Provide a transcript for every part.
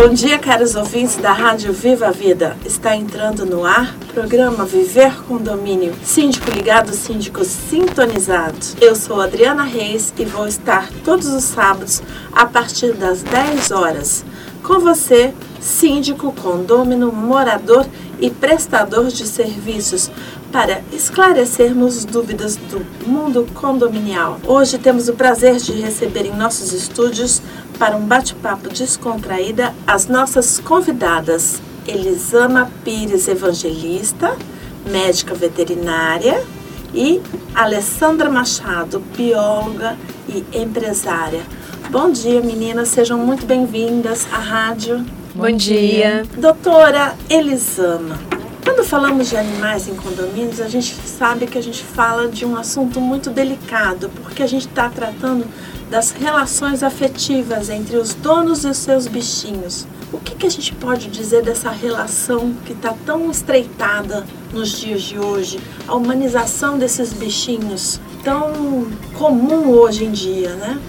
Bom dia, caros ouvintes da Rádio Viva Vida. Está entrando no ar programa Viver com Domínio. Síndico ligado, síndico sintonizado. Eu sou Adriana Reis e vou estar todos os sábados a partir das 10 horas com você, síndico, condômino, morador e prestador de serviços para esclarecermos dúvidas do mundo condominial. Hoje temos o prazer de receber em nossos estúdios para um bate-papo descontraída as nossas convidadas Elisama Pires Evangelista, médica veterinária, e Alessandra Machado, bióloga e empresária. Bom dia, meninas, sejam muito bem-vindas à rádio. Bom dia. Doutora Elisama, falamos de animais em condomínios, a gente sabe que a gente fala de um assunto muito delicado, porque a gente está tratando das relações afetivas entre os donos e os seus bichinhos. O que, que a gente pode dizer dessa relação que está tão estreitada nos dias de hoje? A humanização desses bichinhos tão comum hoje em dia, né?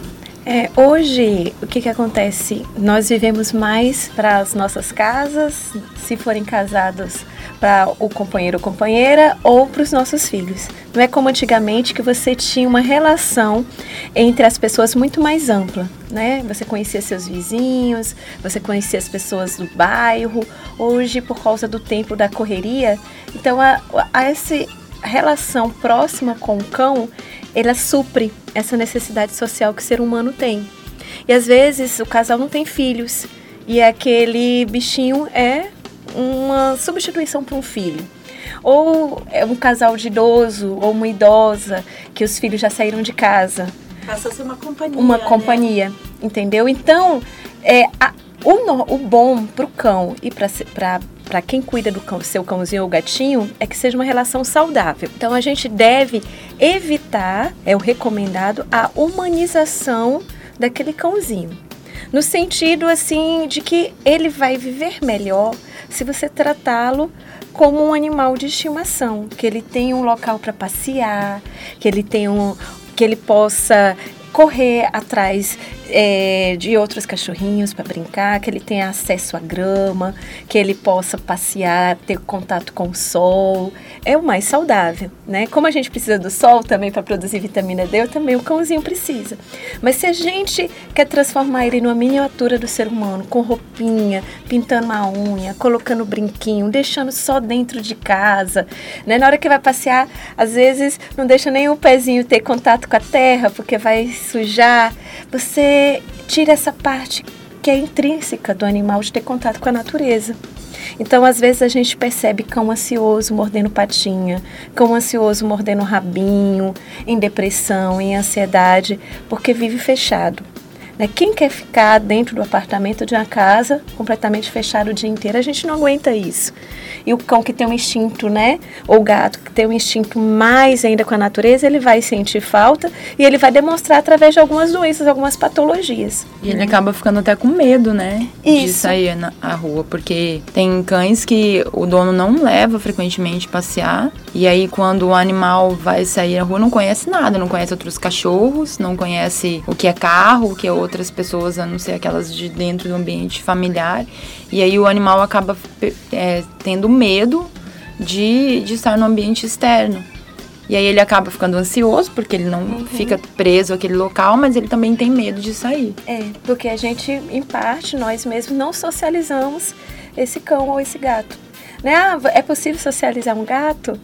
É, hoje, o que, que acontece? Nós vivemos mais para as nossas casas, se forem casados, para o companheiro ou companheira, ou para os nossos filhos. Não é como antigamente que você tinha uma relação entre as pessoas muito mais ampla, né? Você conhecia seus vizinhos, você conhecia as pessoas do bairro. Hoje, por causa do tempo da correria, então a, a essa relação próxima com o cão ela supre essa necessidade social que o ser humano tem. E às vezes o casal não tem filhos e aquele bichinho é uma substituição para um filho. Ou é um casal de idoso ou uma idosa que os filhos já saíram de casa. Passa a ser uma companhia. Uma né? companhia, entendeu? Então, é, a, o, o bom para o cão e para para quem cuida do cão, seu cãozinho ou gatinho é que seja uma relação saudável. Então a gente deve evitar, é o recomendado, a humanização daquele cãozinho. No sentido assim de que ele vai viver melhor se você tratá-lo como um animal de estimação, que ele tenha um local para passear, que ele tenha um, que ele possa correr atrás é, de outros cachorrinhos para brincar, que ele tenha acesso à grama, que ele possa passear, ter contato com o sol. É o mais saudável, né? Como a gente precisa do sol também para produzir vitamina D, também o cãozinho precisa. Mas se a gente quer transformar ele numa miniatura do ser humano, com roupinha, pintando uma unha, colocando brinquinho, deixando só dentro de casa, né? Na hora que vai passear, às vezes não deixa nem o pezinho ter contato com a terra, porque vai sujar. Você tira essa parte que é intrínseca do animal de ter contato com a natureza. Então, às vezes, a gente percebe cão ansioso mordendo patinha, cão ansioso mordendo rabinho, em depressão, em ansiedade, porque vive fechado. Né? Quem quer ficar dentro do apartamento de uma casa completamente fechado o dia inteiro, a gente não aguenta isso. E o cão que tem um instinto, né? Ou o gato que tem um instinto mais ainda com a natureza, ele vai sentir falta e ele vai demonstrar através de algumas doenças, algumas patologias. E ele acaba ficando até com medo, né? Isso. De sair na rua, porque tem cães que o dono não leva frequentemente passear. E aí, quando o animal vai sair na rua, não conhece nada, não conhece outros cachorros, não conhece o que é carro, o que é outras pessoas, a não ser aquelas de dentro do ambiente familiar. E aí o animal acaba é, tendo medo de, de estar no ambiente externo. E aí ele acaba ficando ansioso, porque ele não uhum. fica preso àquele local, mas ele também tem medo de sair. É, porque a gente, em parte, nós mesmos não socializamos esse cão ou esse gato. Né? Ah, é possível socializar um gato?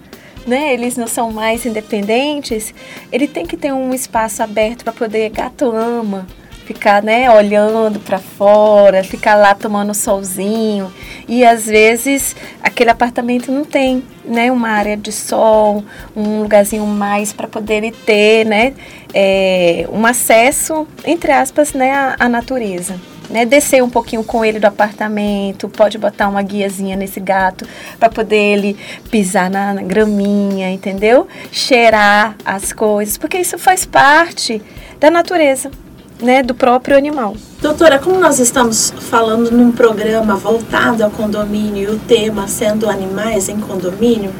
né, eles não são mais independentes, ele tem que ter um espaço aberto para poder gato ama, ficar, né, olhando para fora, ficar lá tomando solzinho. E às vezes aquele apartamento não tem, né, uma área de sol, um lugarzinho mais para poder ter, né, é, um acesso entre aspas, né, à, à natureza. Né, descer um pouquinho com ele do apartamento, pode botar uma guiazinha nesse gato para poder ele pisar na, na graminha, entendeu? Cheirar as coisas, porque isso faz parte da natureza né, do próprio animal. Doutora, como nós estamos falando num programa voltado ao condomínio e o tema sendo animais em condomínio,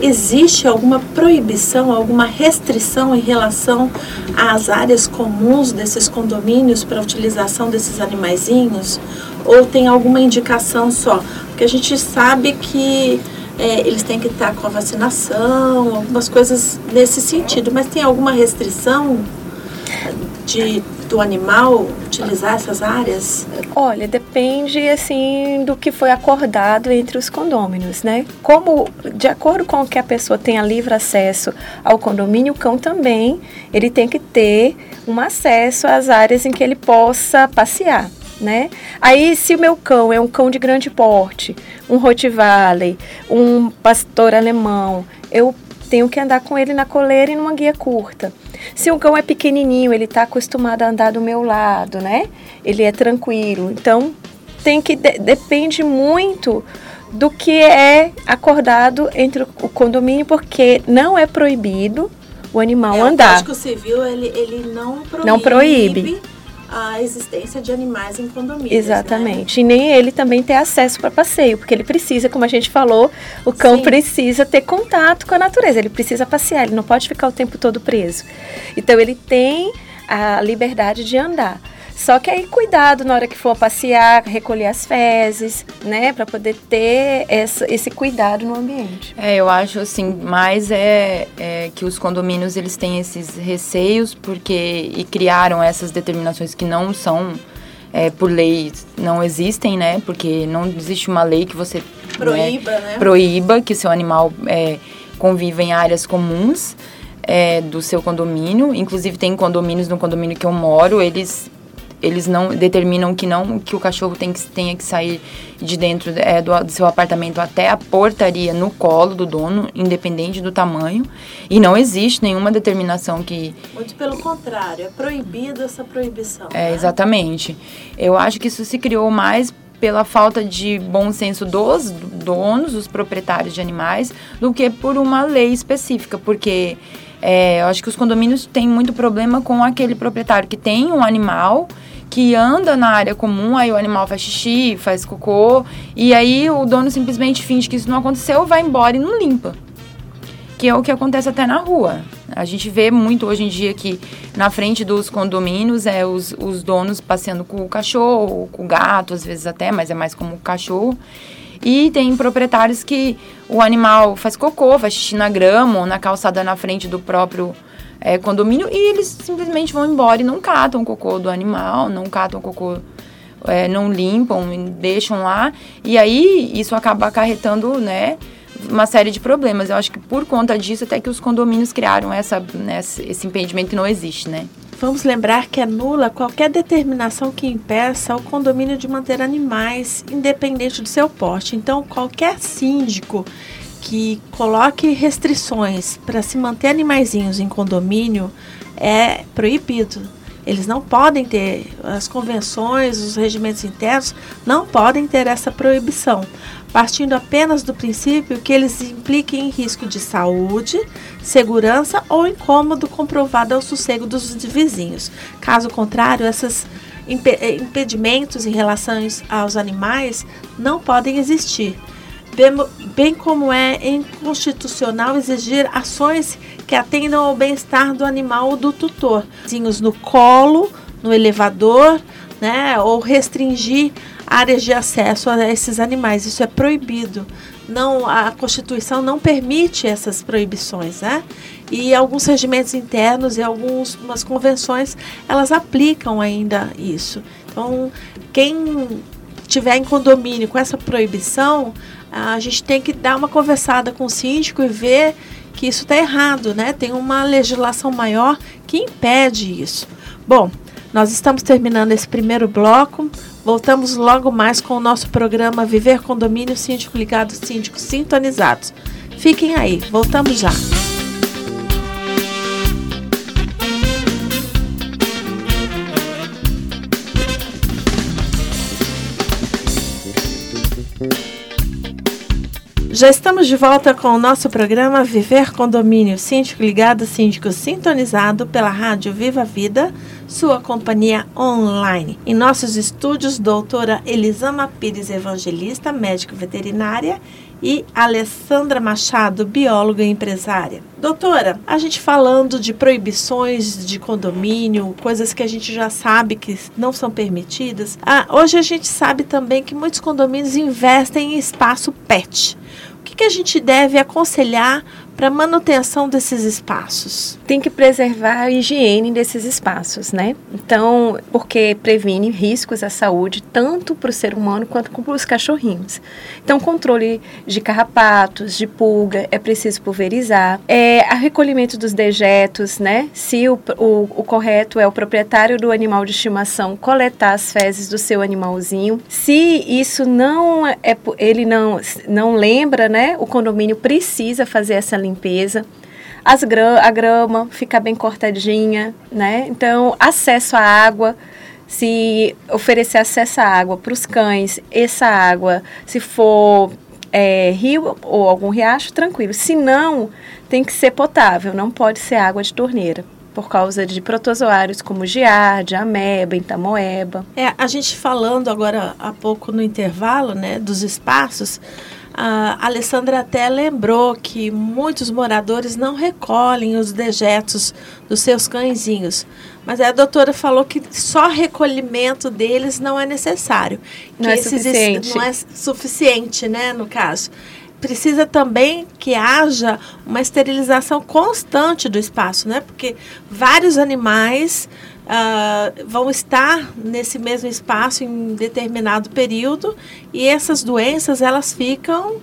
existe alguma proibição, alguma restrição em relação às áreas comuns desses condomínios para a utilização desses animaizinhos? Ou tem alguma indicação só? Porque a gente sabe que é, eles têm que estar com a vacinação, algumas coisas nesse sentido, mas tem alguma restrição de do animal utilizar essas áreas? Olha, depende assim do que foi acordado entre os condôminos, né? Como de acordo com que a pessoa tenha livre acesso ao condomínio, o cão também ele tem que ter um acesso às áreas em que ele possa passear. Né? Aí, se o meu cão é um cão de grande porte, um Rottweiler, um pastor alemão, eu tenho que andar com ele na coleira e numa guia curta. Se o cão é pequenininho, ele está acostumado a andar do meu lado, né? Ele é tranquilo. Então, tem que de, depende muito do que é acordado entre o condomínio, porque não é proibido o animal é, andar. O Código Civil ele, ele não proíbe. Não proíbe a existência de animais em condomínios. Né? Exatamente. Né? E nem ele também ter acesso para passeio, porque ele precisa, como a gente falou, o cão Sim. precisa ter contato com a natureza, ele precisa passear, ele não pode ficar o tempo todo preso. Então ele tem a liberdade de andar. Só que aí cuidado na hora que for passear, recolher as fezes, né, para poder ter essa, esse cuidado no ambiente. É, eu acho assim, mais é, é, que os condomínios eles têm esses receios porque e criaram essas determinações que não são é, por lei não existem, né? Porque não existe uma lei que você proíba, né? né? proíba que seu animal é, conviva em áreas comuns. É, do seu condomínio, inclusive tem condomínios no condomínio que eu moro, eles eles não determinam que não que o cachorro tem que, tenha que sair de dentro é, do, do, seu apartamento até a portaria no colo do dono, independente do tamanho. E não existe nenhuma determinação que. Muito pelo contrário, é proibida essa proibição. É, né? exatamente. Eu acho que isso se criou mais pela falta de bom senso dos donos, os proprietários de animais, do que por uma lei específica, porque é, eu acho que os condomínios têm muito problema com aquele proprietário que tem um animal que anda na área comum, aí o animal faz xixi, faz cocô, e aí o dono simplesmente finge que isso não aconteceu, vai embora e não limpa. Que é o que acontece até na rua. A gente vê muito hoje em dia que na frente dos condomínios é os, os donos passeando com o cachorro, com o gato, às vezes até, mas é mais como o cachorro. E tem proprietários que o animal faz cocô, faz xixi na grama ou na calçada na frente do próprio é, condomínio e eles simplesmente vão embora e não catam o cocô do animal, não catam o cocô, é, não limpam, deixam lá. E aí isso acaba acarretando, né? uma série de problemas. Eu acho que por conta disso até que os condomínios criaram essa, né, esse impedimento que não existe, né? Vamos lembrar que é nula qualquer determinação que impeça o condomínio de manter animais independente do seu porte. Então, qualquer síndico que coloque restrições para se manter animaizinhos em condomínio é proibido. Eles não podem ter, as convenções, os regimentos internos não podem ter essa proibição, partindo apenas do princípio que eles impliquem em risco de saúde, segurança ou incômodo comprovado ao sossego dos vizinhos. Caso contrário, esses impedimentos em relação aos animais não podem existir bem como é inconstitucional exigir ações que atendam ao bem-estar do animal ou do tutor, no colo, no elevador, né, ou restringir áreas de acesso a esses animais. Isso é proibido. Não, a Constituição não permite essas proibições, né? E alguns regimentos internos e algumas convenções, elas aplicam ainda isso. Então, quem tiver em condomínio com essa proibição, a gente tem que dar uma conversada com o síndico e ver que isso está errado, né? Tem uma legislação maior que impede isso. Bom, nós estamos terminando esse primeiro bloco. Voltamos logo mais com o nosso programa Viver Condomínio Síndico Ligado, Síndicos Sintonizados. Fiquem aí, voltamos já. Já estamos de volta com o nosso programa Viver Condomínio Síndico Ligado, Síndico Sintonizado pela Rádio Viva Vida, sua companhia online. Em nossos estúdios, doutora Elisama Pires Evangelista, médico veterinária, e Alessandra Machado, bióloga e empresária. Doutora, a gente falando de proibições de condomínio, coisas que a gente já sabe que não são permitidas, ah, hoje a gente sabe também que muitos condomínios investem em espaço PET. O que, que a gente deve aconselhar para manutenção desses espaços? Tem que preservar a higiene desses espaços, né? Então, porque previne riscos à saúde tanto para o ser humano quanto para os cachorrinhos. Então, controle de carrapatos, de pulga, é preciso pulverizar. É, a recolhimento dos dejetos, né? Se o, o, o correto é o proprietário do animal de estimação coletar as fezes do seu animalzinho. Se isso não é, ele não não lembra, né? O condomínio precisa fazer essa limpeza. As gra a grama fica bem cortadinha, né? Então, acesso à água, se oferecer acesso à água para os cães, essa água, se for é, rio ou algum riacho, tranquilo. Se não, tem que ser potável, não pode ser água de torneira por causa de protozoários como giardia, ameba, entamoeba. É, a gente falando agora há pouco no intervalo, né, dos espaços, a Alessandra até lembrou que muitos moradores não recolhem os dejetos dos seus cãezinhos. Mas a doutora falou que só recolhimento deles não é necessário. Não é suficiente. Não é suficiente, né, no caso. Precisa também que haja uma esterilização constante do espaço, né? Porque vários animais uh, vão estar nesse mesmo espaço em determinado período e essas doenças elas ficam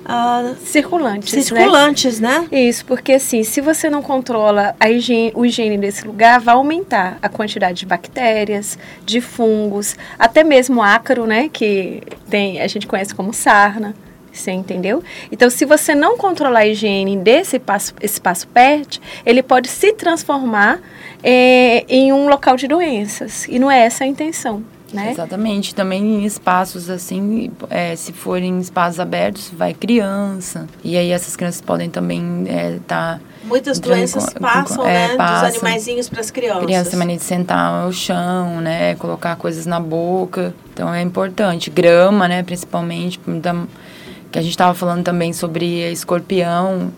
Uh, circulantes. Né? Circulantes, né? né? Isso, porque assim, se você não controla a higiene, o higiene desse lugar, vai aumentar a quantidade de bactérias, de fungos, até mesmo ácaro, né? Que tem, a gente conhece como sarna. Você entendeu? Então, se você não controlar a higiene desse espaço, espaço PET, ele pode se transformar é, em um local de doenças. E não é essa a intenção. Né? Exatamente. Também em espaços assim, é, se forem espaços abertos, vai criança. E aí essas crianças podem também estar. É, tá Muitas doenças com, passam, com, é, né? Passa, dos animaizinhos para as crianças. Criança tem mania de sentar no chão, né? Colocar coisas na boca. Então é importante. Grama, né? Principalmente. Da, que a gente estava falando também sobre escorpião.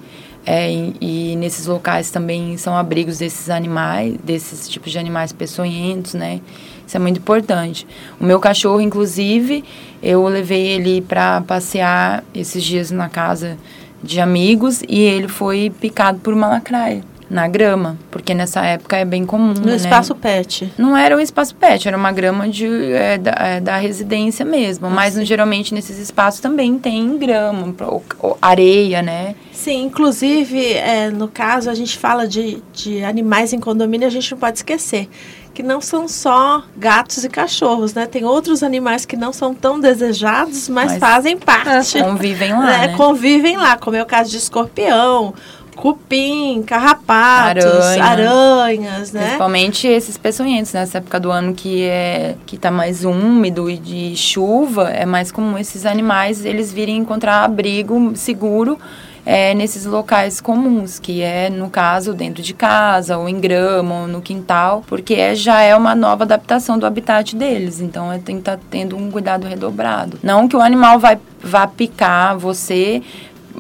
É, e, e, nesses locais também são abrigos desses animais, desses tipos de animais peçonhentos, né? Isso é muito importante. O meu cachorro, inclusive, eu levei ele para passear esses dias na casa de amigos e ele foi picado por uma lacraia na grama, porque nessa época é bem comum. No né? espaço pet? Não era um espaço pet, era uma grama de, é, da, é, da, residência mesmo. mas geralmente nesses espaços também tem grama, ou, ou areia, né? Sim, inclusive, é, no caso, a gente fala de, de animais em condomínio, a gente não pode esquecer que não são só gatos e cachorros, né? Tem outros animais que não são tão desejados, mas, mas fazem parte. Convivem lá, né? né? Convivem lá, como é o caso de escorpião, cupim, carrapatos, Aranha. aranhas, né? Principalmente esses peçonhentos, nessa época do ano que é que tá mais úmido e de chuva, é mais comum esses animais eles virem encontrar abrigo seguro é, nesses locais comuns, que é, no caso, dentro de casa, ou em grama, ou no quintal, porque é, já é uma nova adaptação do habitat deles. Então, é, tem que estar tá tendo um cuidado redobrado. Não que o animal vai, vá picar você.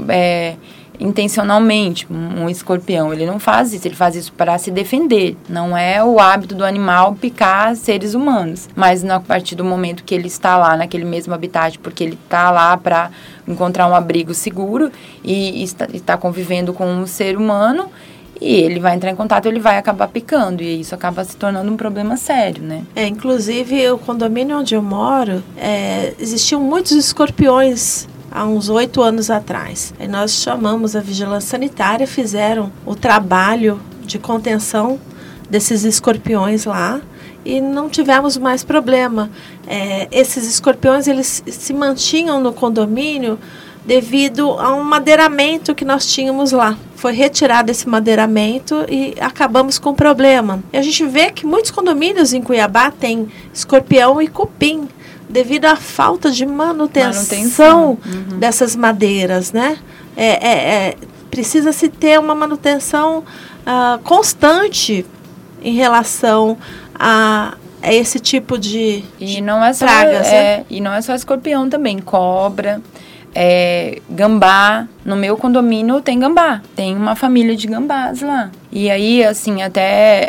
É, intencionalmente um escorpião. Ele não faz isso, ele faz isso para se defender. Não é o hábito do animal picar seres humanos. Mas a partir do momento que ele está lá naquele mesmo habitat, porque ele está lá para encontrar um abrigo seguro e está, está convivendo com um ser humano, e ele vai entrar em contato, ele vai acabar picando e isso acaba se tornando um problema sério, né? É, inclusive o condomínio onde eu moro, é, existiam muitos escorpiões há uns oito anos atrás. Aí nós chamamos a vigilância sanitária, fizeram o trabalho de contenção desses escorpiões lá e não tivemos mais problema. É, esses escorpiões eles se mantinham no condomínio devido a um madeiramento que nós tínhamos lá. Foi retirado esse madeiramento e acabamos com o problema. E a gente vê que muitos condomínios em Cuiabá têm escorpião e cupim devido à falta de manutenção, manutenção. Uhum. dessas madeiras, né? É, é, é precisa se ter uma manutenção uh, constante em relação a, a, esse tipo de, e de não é só, pragas. É, né? E não é só escorpião também, cobra é, gambá. No meu condomínio tem gambá. Tem uma família de gambás lá. E aí, assim, até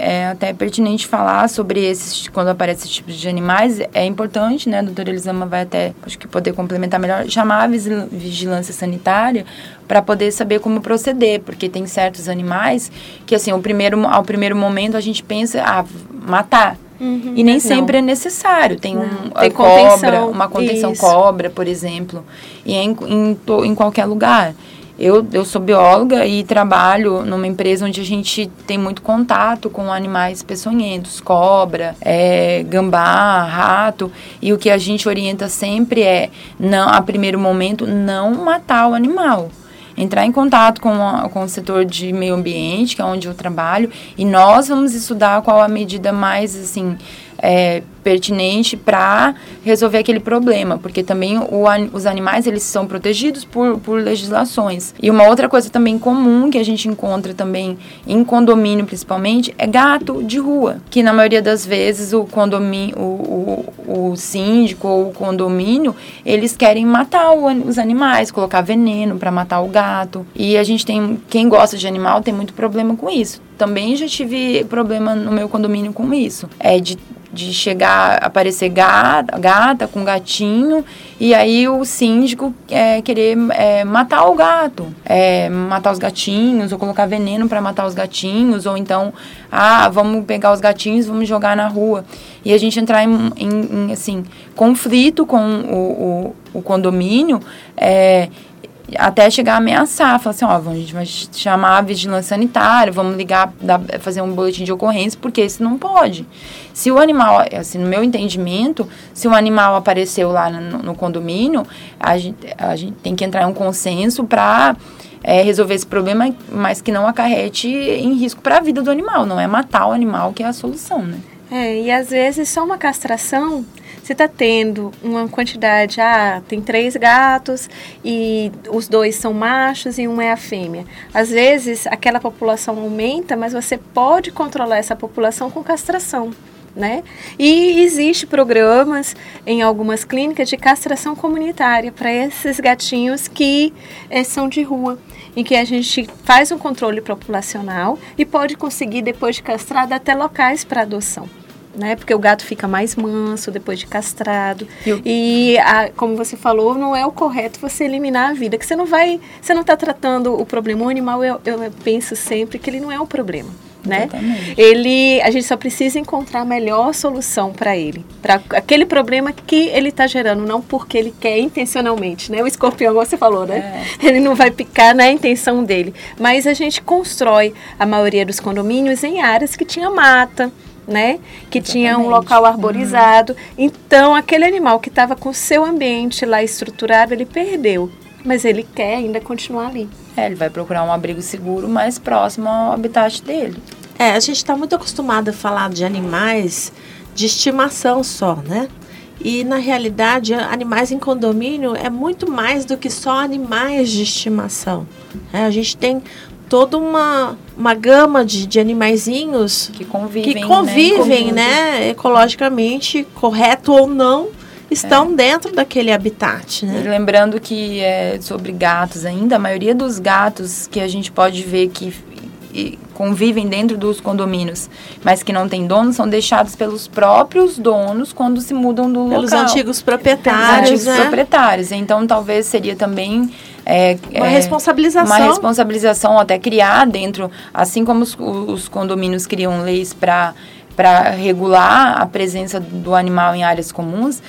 é até pertinente falar sobre esses, quando aparece esse tipo de animais, é importante, né? A doutora Elisama vai até, acho que poder complementar melhor, chamar a vigilância sanitária para poder saber como proceder, porque tem certos animais que, assim, ao primeiro, ao primeiro momento a gente pensa, ah, matar. Uhum, e nem sempre é necessário. Tem, um, tem cobra, contenção, uma contenção isso. cobra, por exemplo. E é em, em, em qualquer lugar. Eu, eu sou bióloga e trabalho numa empresa onde a gente tem muito contato com animais peçonhentos, cobra, é, gambá, rato. E o que a gente orienta sempre é, não, a primeiro momento, não matar o animal entrar em contato com, a, com o setor de meio ambiente, que é onde eu trabalho, e nós vamos estudar qual a medida mais, assim, é, pertinente para resolver aquele problema, porque também o, os animais eles são protegidos por, por legislações. E uma outra coisa também comum que a gente encontra também em condomínio principalmente é gato de rua, que na maioria das vezes o condomínio, o, o, o síndico ou o condomínio, eles querem matar o, os animais, colocar veneno para matar o gato. E a gente tem, quem gosta de animal tem muito problema com isso. Também já tive problema no meu condomínio com isso. É de de chegar, aparecer gata, gata com gatinho, e aí o síndico é, querer é, matar o gato, é, matar os gatinhos, ou colocar veneno para matar os gatinhos, ou então, ah, vamos pegar os gatinhos, vamos jogar na rua. E a gente entrar em, em, em assim, conflito com o, o, o condomínio, é, até chegar a ameaçar, falar assim, ó, a gente vai chamar a vigilância sanitária, vamos ligar, dar, fazer um boletim de ocorrência, porque isso não pode. Se o animal, assim, no meu entendimento, se o animal apareceu lá no, no condomínio, a gente, a gente tem que entrar em um consenso para é, resolver esse problema, mas que não acarrete em risco para a vida do animal, não é matar o animal que é a solução, né? É, e às vezes só uma castração você está tendo uma quantidade, ah, tem três gatos e os dois são machos e um é a fêmea. Às vezes aquela população aumenta, mas você pode controlar essa população com castração. Né? E existe programas em algumas clínicas de castração comunitária para esses gatinhos que é, são de rua, em que a gente faz um controle populacional e pode conseguir depois de castrado até locais para adoção né? Porque o gato fica mais manso depois de castrado. Eu... E, a, como você falou, não é o correto você eliminar a vida, que você não vai, você não está tratando o problema. O animal, eu, eu penso sempre que ele não é o problema. Né? Ele, a gente só precisa encontrar a melhor solução para ele, para aquele problema que ele está gerando, não porque ele quer intencionalmente, né? O escorpião, você falou, né? É. Ele não vai picar na intenção dele, mas a gente constrói a maioria dos condomínios em áreas que tinha mata, né? Que Exatamente. tinha um local arborizado. Uhum. Então, aquele animal que estava com o seu ambiente lá estruturado, ele perdeu. Mas ele quer ainda continuar ali. É, ele vai procurar um abrigo seguro mais próximo ao habitat dele. É, a gente está muito acostumado a falar de animais de estimação só, né? E na realidade, animais em condomínio é muito mais do que só animais de estimação. É, a gente tem toda uma, uma gama de, de animaizinhos que convivem, que convivem né? né? ecologicamente, correto ou não, estão é. dentro daquele habitat, né? E lembrando que é, sobre gatos ainda, a maioria dos gatos que a gente pode ver que convivem dentro dos condomínios, mas que não têm dono, são deixados pelos próprios donos quando se mudam do pelos local. Antigos proprietários, pelos antigos né? proprietários. Então, talvez seria também é, uma é, responsabilização. Uma responsabilização até criar dentro, assim como os, os condomínios criam leis para para regular a presença do animal em áreas comuns,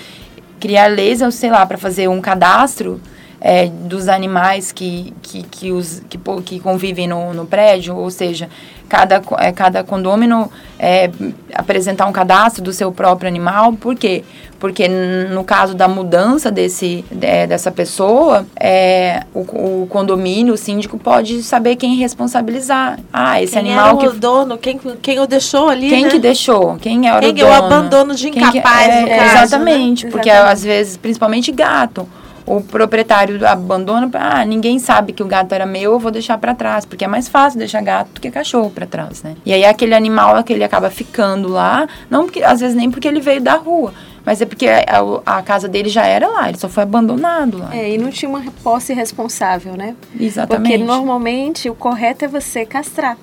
criar leis, sei lá, para fazer um cadastro é, dos animais que, que, que, os, que, que convivem no, no prédio, ou seja, cada, é, cada condômino é, apresentar um cadastro do seu próprio animal. Por quê? Porque no caso da mudança desse, é, dessa pessoa, é, o, o, condomínio, o síndico, pode saber quem responsabilizar. Ah, esse quem animal que. o dono, quem, quem o deixou ali. Quem né? que deixou? Quem era quem o dono? Quem é o abandono de incapaz, que, é, no caso, Exatamente, né? porque exatamente. às vezes, principalmente gato o proprietário abandona, ah, ninguém sabe que o gato era meu, eu vou deixar para trás, porque é mais fácil deixar gato do que cachorro para trás, né? E aí aquele animal aquele acaba ficando lá, não porque às vezes nem porque ele veio da rua, mas é porque a, a, casa dele já era lá, ele só foi abandonado lá. É, e não tinha uma posse responsável, né? Exatamente. Porque normalmente o correto é você castrar.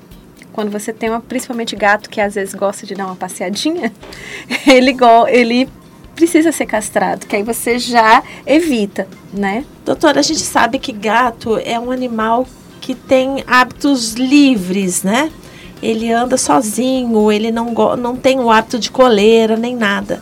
Quando você tem uma, principalmente gato que às vezes gosta de dar uma passeadinha, ele, ele precisa ser castrado, que aí você já evita, né? Doutora, a gente sabe que gato é um animal que tem hábitos livres, né? Ele anda sozinho, ele não, não tem o hábito de coleira nem nada.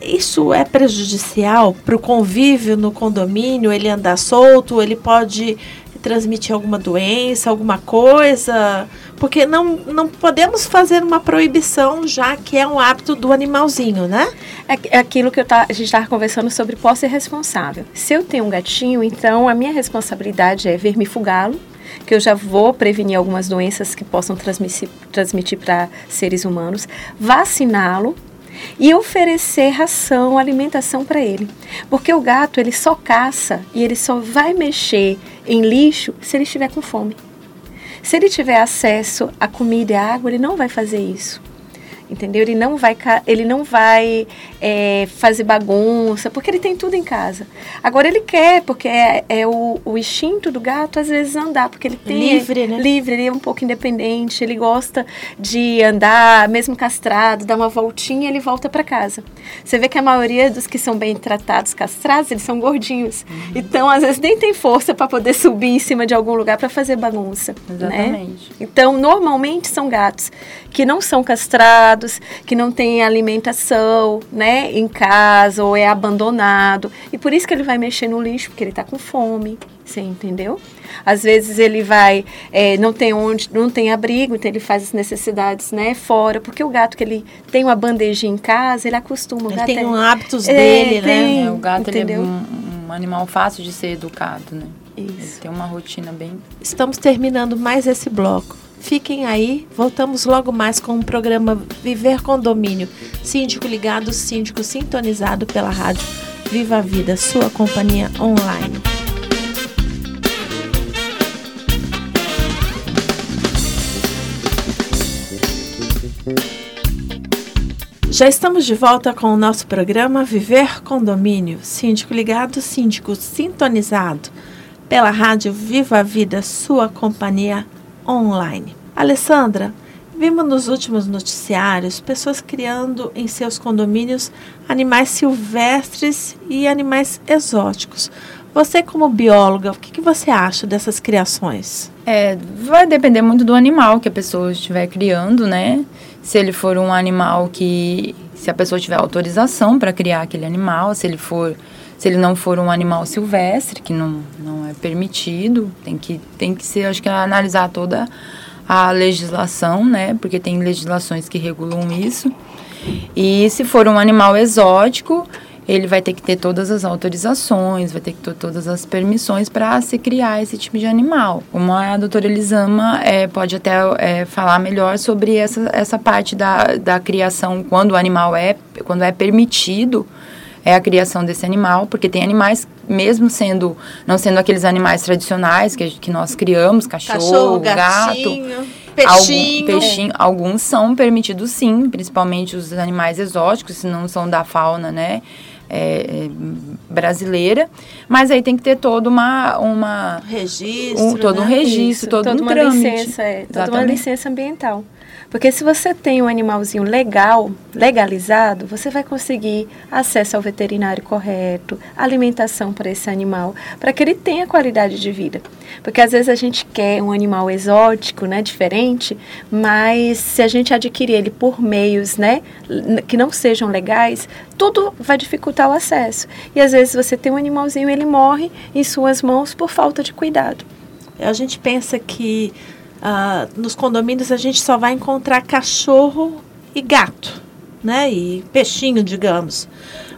Isso é prejudicial para o convívio no condomínio? Ele andar solto? Ele pode transmitir alguma doença, alguma coisa? Porque não, não podemos fazer uma proibição, já que é um hábito do animalzinho, né? É, é aquilo que tá, a gente estava conversando sobre posse responsável. Se eu tenho um gatinho, então a minha responsabilidade é vermifugá-lo, que eu já vou prevenir algumas doenças que possam transmitir, transmitir para seres humanos, vaciná-lo e oferecer ração, alimentação para ele. Porque o gato, ele só caça e ele só vai mexer em lixo se ele estiver com fome. Se ele tiver acesso a comida e água, ele não vai fazer isso entendeu? Ele não vai, ele não vai é, fazer bagunça, porque ele tem tudo em casa. Agora ele quer, porque é, é o, o, instinto do gato às vezes andar, porque ele tem livre, né? livre, ele é um pouco independente, ele gosta de andar, mesmo castrado, dar uma voltinha, ele volta para casa. Você vê que a maioria dos que são bem tratados, castrados, eles são gordinhos. Uhum. Então às vezes nem tem força para poder subir em cima de algum lugar para fazer bagunça. Exatamente. Né? Então normalmente são gatos que não são castrados que não tem alimentação, né, em casa ou é abandonado. E por isso que ele vai mexer no lixo, porque ele está com fome. Você entendeu? Às vezes ele vai, é, não tem onde, não tem abrigo, então ele faz as necessidades, né, fora, porque o gato que ele tem uma bandejinha em casa, ele acostuma. O ele gato tem é, um hábitos é, dele, tem, né? O gato entendeu? ele é um, um, animal fácil de ser educado, né? Isso. Ele tem uma rotina bem. Estamos terminando mais esse bloco. Fiquem aí, voltamos logo mais com o programa Viver Condomínio. Síndico ligado, síndico sintonizado pela rádio Viva a Vida, sua companhia online. Já estamos de volta com o nosso programa Viver Condomínio. Síndico ligado, síndico sintonizado pela rádio Viva a Vida, sua companhia online. Alessandra, vimos nos últimos noticiários pessoas criando em seus condomínios animais silvestres e animais exóticos. Você, como bióloga, o que, que você acha dessas criações? É, vai depender muito do animal que a pessoa estiver criando, né? Se ele for um animal que. Se a pessoa tiver autorização para criar aquele animal, se ele for. Se ele não for um animal silvestre, que não, não é permitido, tem que, tem que ser, acho que, analisar toda a legislação, né? Porque tem legislações que regulam isso. E se for um animal exótico, ele vai ter que ter todas as autorizações, vai ter que ter todas as permissões para se criar esse tipo de animal. Como a doutora Elisama é, pode até é, falar melhor sobre essa, essa parte da, da criação, quando o animal é, quando é permitido, é a criação desse animal, porque tem animais, mesmo sendo, não sendo aqueles animais tradicionais que, que nós criamos, cachorro, Cachorro gatinho, gato, peixinho. Algum, peixinho. Alguns são permitidos sim, principalmente os animais exóticos, se não são da fauna, né? É, brasileira, mas aí tem que ter todo uma, uma registro, um, todo um né? registro, Isso, todo toda um uma trâmite. licença, é, toda uma licença ambiental. Porque se você tem um animalzinho legal, legalizado, você vai conseguir acesso ao veterinário correto, alimentação para esse animal, para que ele tenha qualidade de vida. Porque às vezes a gente quer um animal exótico, né, diferente, mas se a gente adquirir ele por meios, né, que não sejam legais, tudo vai dificultar o acesso. E às vezes você tem um animalzinho, ele morre em suas mãos por falta de cuidado. A gente pensa que ah, nos condomínios a gente só vai encontrar cachorro e gato, né? E peixinho, digamos.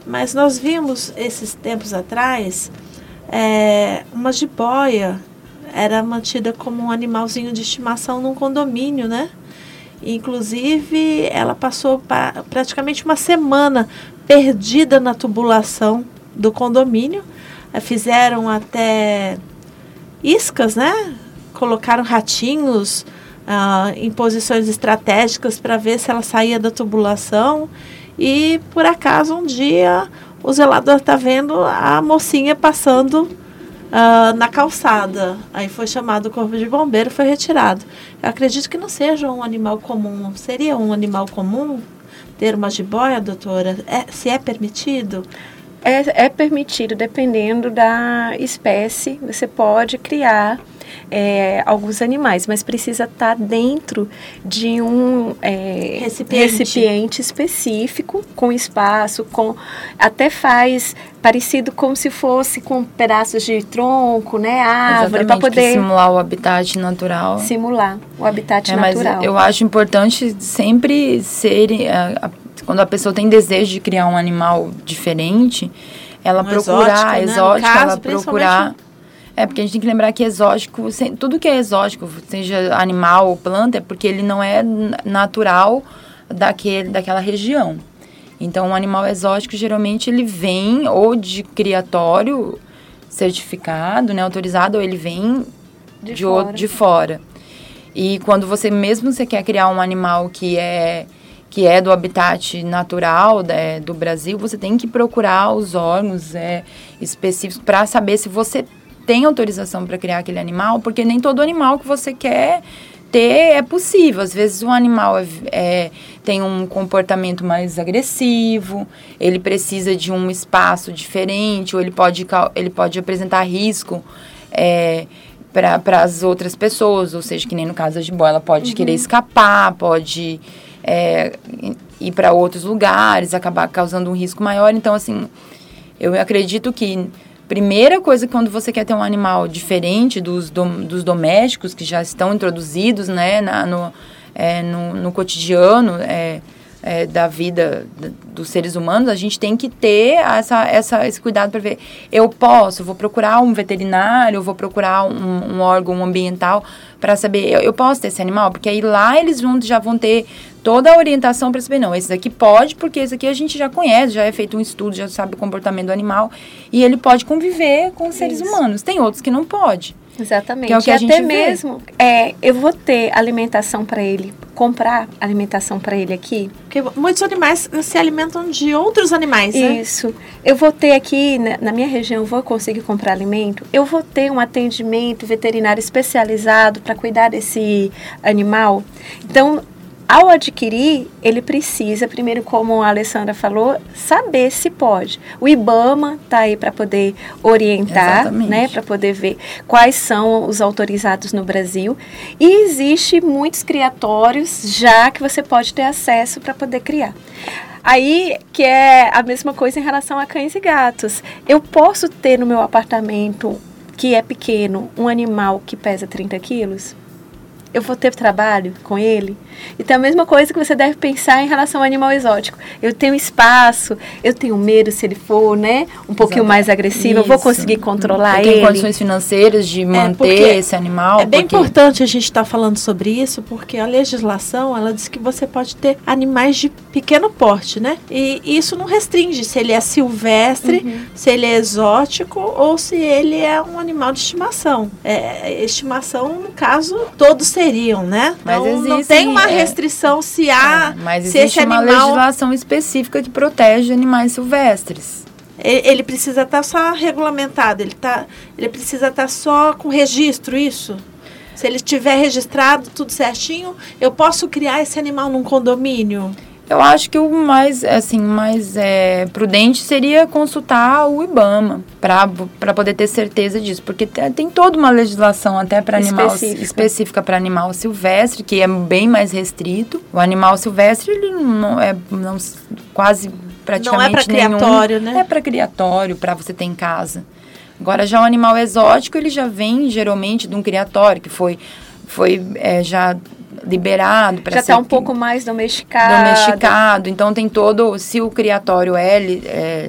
Mas nós vimos esses tempos atrás é, uma jiboia era mantida como um animalzinho de estimação num condomínio, né? Inclusive, ela passou pra, praticamente uma semana perdida na tubulação do condomínio. Fizeram até iscas, né? Colocaram ratinhos ah, em posições estratégicas para ver se ela saía da tubulação. E por acaso um dia o zelador está vendo a mocinha passando uh, na calçada. Aí foi chamado o corpo de bombeiro, foi retirado. Eu acredito que não seja um animal comum. Seria um animal comum ter uma jiboia, doutora? É, se é permitido? É, é permitido, dependendo da espécie, você pode criar é, alguns animais, mas precisa estar tá dentro de um é, recipiente. recipiente. específico, com espaço, com até faz parecido como se fosse com pedaços de tronco, né, árvore, para poder simular o habitat natural. Simular o habitat é, natural. Mas eu acho importante sempre ser a, a, quando a pessoa tem desejo de criar um animal diferente, ela um procurar exótico, né? exótico caso, ela procurar é, porque a gente tem que lembrar que exótico, tudo que é exótico, seja animal ou planta, é porque ele não é natural daquele, daquela região. Então, um animal exótico, geralmente, ele vem ou de criatório certificado, né, autorizado, ou ele vem de, de, fora. O, de fora. E quando você, mesmo você quer criar um animal que é que é do habitat natural né, do Brasil, você tem que procurar os órgãos é, específicos para saber se você tem autorização para criar aquele animal, porque nem todo animal que você quer ter é possível. Às vezes o animal é, é, tem um comportamento mais agressivo, ele precisa de um espaço diferente, ou ele pode, ele pode apresentar risco é, para as outras pessoas, ou seja, que nem no caso da jiboia, ela pode uhum. querer escapar, pode é, ir para outros lugares, acabar causando um risco maior. Então, assim, eu acredito que Primeira coisa, quando você quer ter um animal diferente dos, dom, dos domésticos que já estão introduzidos né, na, no, é, no, no, cotidiano é, é, da vida dos seres humanos, a gente tem que ter essa, essa, esse cuidado para ver. Eu posso, vou procurar um veterinário, vou procurar um, um órgão ambiental para saber, eu, eu, posso ter esse animal? Porque aí lá eles vão, já vão ter toda a orientação para saber, não, esse daqui pode, porque esse aqui a gente já conhece, já é feito um estudo, já sabe o comportamento do animal, e ele pode conviver com os seres humanos. Tem outros que não pode. Exatamente. Que é o que e a até mesmo, é, eu vou ter alimentação para ele, comprar alimentação para ele aqui. Porque muitos animais se alimentam de outros animais, né? Isso. Eu vou ter aqui, na, na minha região, vou conseguir comprar alimento. Eu vou ter um atendimento veterinário especializado para cuidar desse animal. Então, ao adquirir, ele precisa, primeiro, como a Alessandra falou, saber se pode. O IBAMA está aí para poder orientar, né, para poder ver quais são os autorizados no Brasil. E existe muitos criatórios já que você pode ter acesso para poder criar. Aí, que é a mesma coisa em relação a cães e gatos. Eu posso ter no meu apartamento, que é pequeno, um animal que pesa 30 quilos? Eu vou ter trabalho com ele? Então, a mesma coisa que você deve pensar em relação ao animal exótico. Eu tenho espaço, eu tenho medo se ele for, né, um pouquinho mais agressivo, Isso. eu vou conseguir controlar eu ele. Tem condições financeiras de é, manter é esse animal. É bem importante a gente estar tá falando sobre isso, porque a legislação, ela diz que você pode ter animais de pequeno porte, né? E isso não restringe se ele é silvestre, uhum. se ele é exótico ou se ele é um animal de estimação. É, estimação, no caso, todos seriam, né? Mas então, existe, não tem uma é. restrição é, se há. É, mas se existe uma animal... legislação específica que protege animais silvestres. Ele precisa estar tá só regulamentado, ele, tá, ele precisa estar tá só com registro, isso? Se ele estiver registrado, tudo certinho, eu posso criar esse animal num condomínio? Eu acho que o mais, assim, mais é, prudente seria consultar o IBAMA para poder ter certeza disso, porque tem toda uma legislação até para animal Específica. para animal silvestre, que é bem mais restrito. O animal silvestre ele não é não, quase praticamente Não é para criatório, né? É para criatório, para você ter em casa. Agora já o animal exótico ele já vem geralmente de um criatório que foi foi é, já liberado para Já está um pouco mais domesticado. domesticado. Então tem todo, se o criatório é, é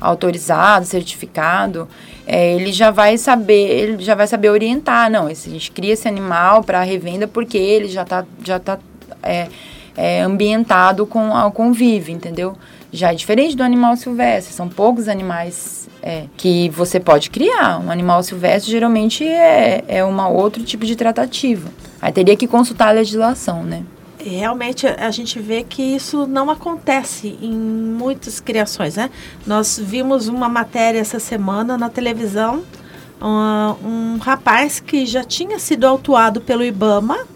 autorizado, certificado, é, ele já vai saber, ele já vai saber orientar. Não, esse, a gente cria esse animal para revenda porque ele já está já tá, é, é, ambientado com ao convívio, entendeu? Já é diferente do animal silvestre. São poucos animais é, que você pode criar. Um animal silvestre geralmente é, é uma outro tipo de tratativa. Aí teria que consultar a legislação, né? Realmente a gente vê que isso não acontece em muitas criações, né? Nós vimos uma matéria essa semana na televisão, um, um rapaz que já tinha sido autuado pelo IBAMA,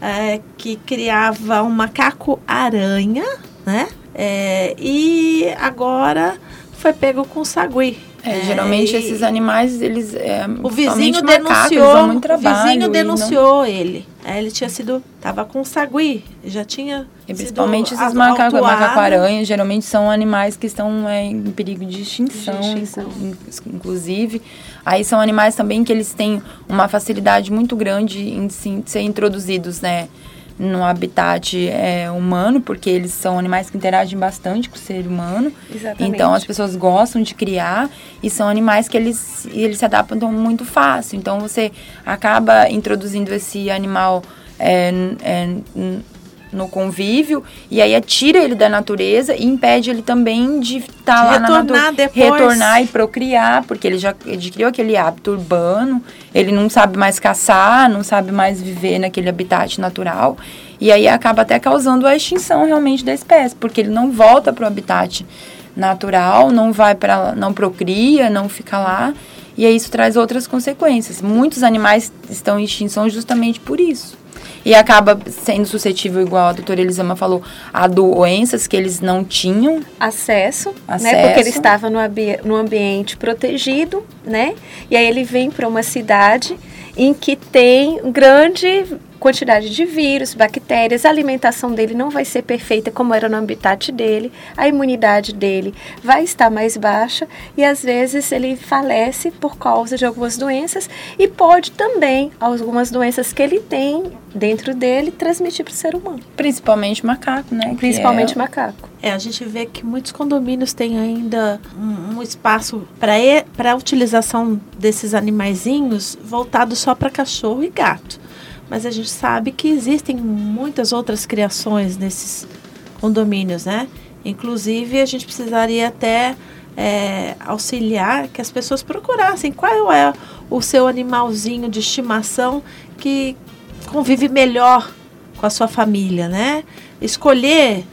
é, que criava um macaco aranha, né? É, e agora foi pego com sagui. É, geralmente e- esses animais, eles. É, O vizinho macacos, denunciou, dão muito o trabalho vizinho e não- denunciou ele. É, ele tinha sido, tava com sagui, já tinha E principalmente esses macacos, macaco-aranha, geralmente são animais que estão é, em perigo de extinção, De extinção. inclu- inclusive. Aí são animais também que eles têm uma facilidade muito grande em se- ser introduzidos, né? No habitat é, humano, porque eles são animais que interagem bastante com o ser humano. Exatamente. Então as pessoas gostam de criar e são animais que eles, eles se adaptam muito fácil. Então você acaba introduzindo esse animal é, é, no convívio e aí tira ele da natureza e impede ele também de estar De lá na retornar natureza, depois. retornar e procriar, porque ele já adquiriu aquele hábito urbano, ele não sabe mais caçar, não sabe mais viver naquele habitat natural. E aí acaba até causando a extinção realmente da espécie, porque ele não volta para o habitat natural, não vai para não procria, não fica lá. E aí isso traz outras consequências. Muitos animais estão em extinção justamente por isso. E acaba sendo suscetível, igual a doutora Elisama falou, a doenças que eles não tinham. acesso, né? Acesso. Porque ele estava no, no ambiente protegido, né? E aí ele vem para uma cidade em que tem grande quantidade de vírus, bactérias, a alimentação dele não vai ser perfeita como era no habitat dele, a imunidade dele vai estar mais baixa e às vezes ele falece por causa de algumas doenças e pode também algumas doenças que ele tem dentro dele transmitir para o ser humano, Principalmente macaco, né? principalmente é- macaco. É, a gente vê que muitos condomínios têm ainda um, um espaço para a utilização desses animaizinhos voltado só para cachorro e gato. Mas a gente sabe que existem muitas outras criações nesses condomínios, né? Inclusive, a gente precisaria até é, auxiliar que as pessoas procurassem qual é o seu animalzinho de estimação que convive melhor com a sua família, né? Escolher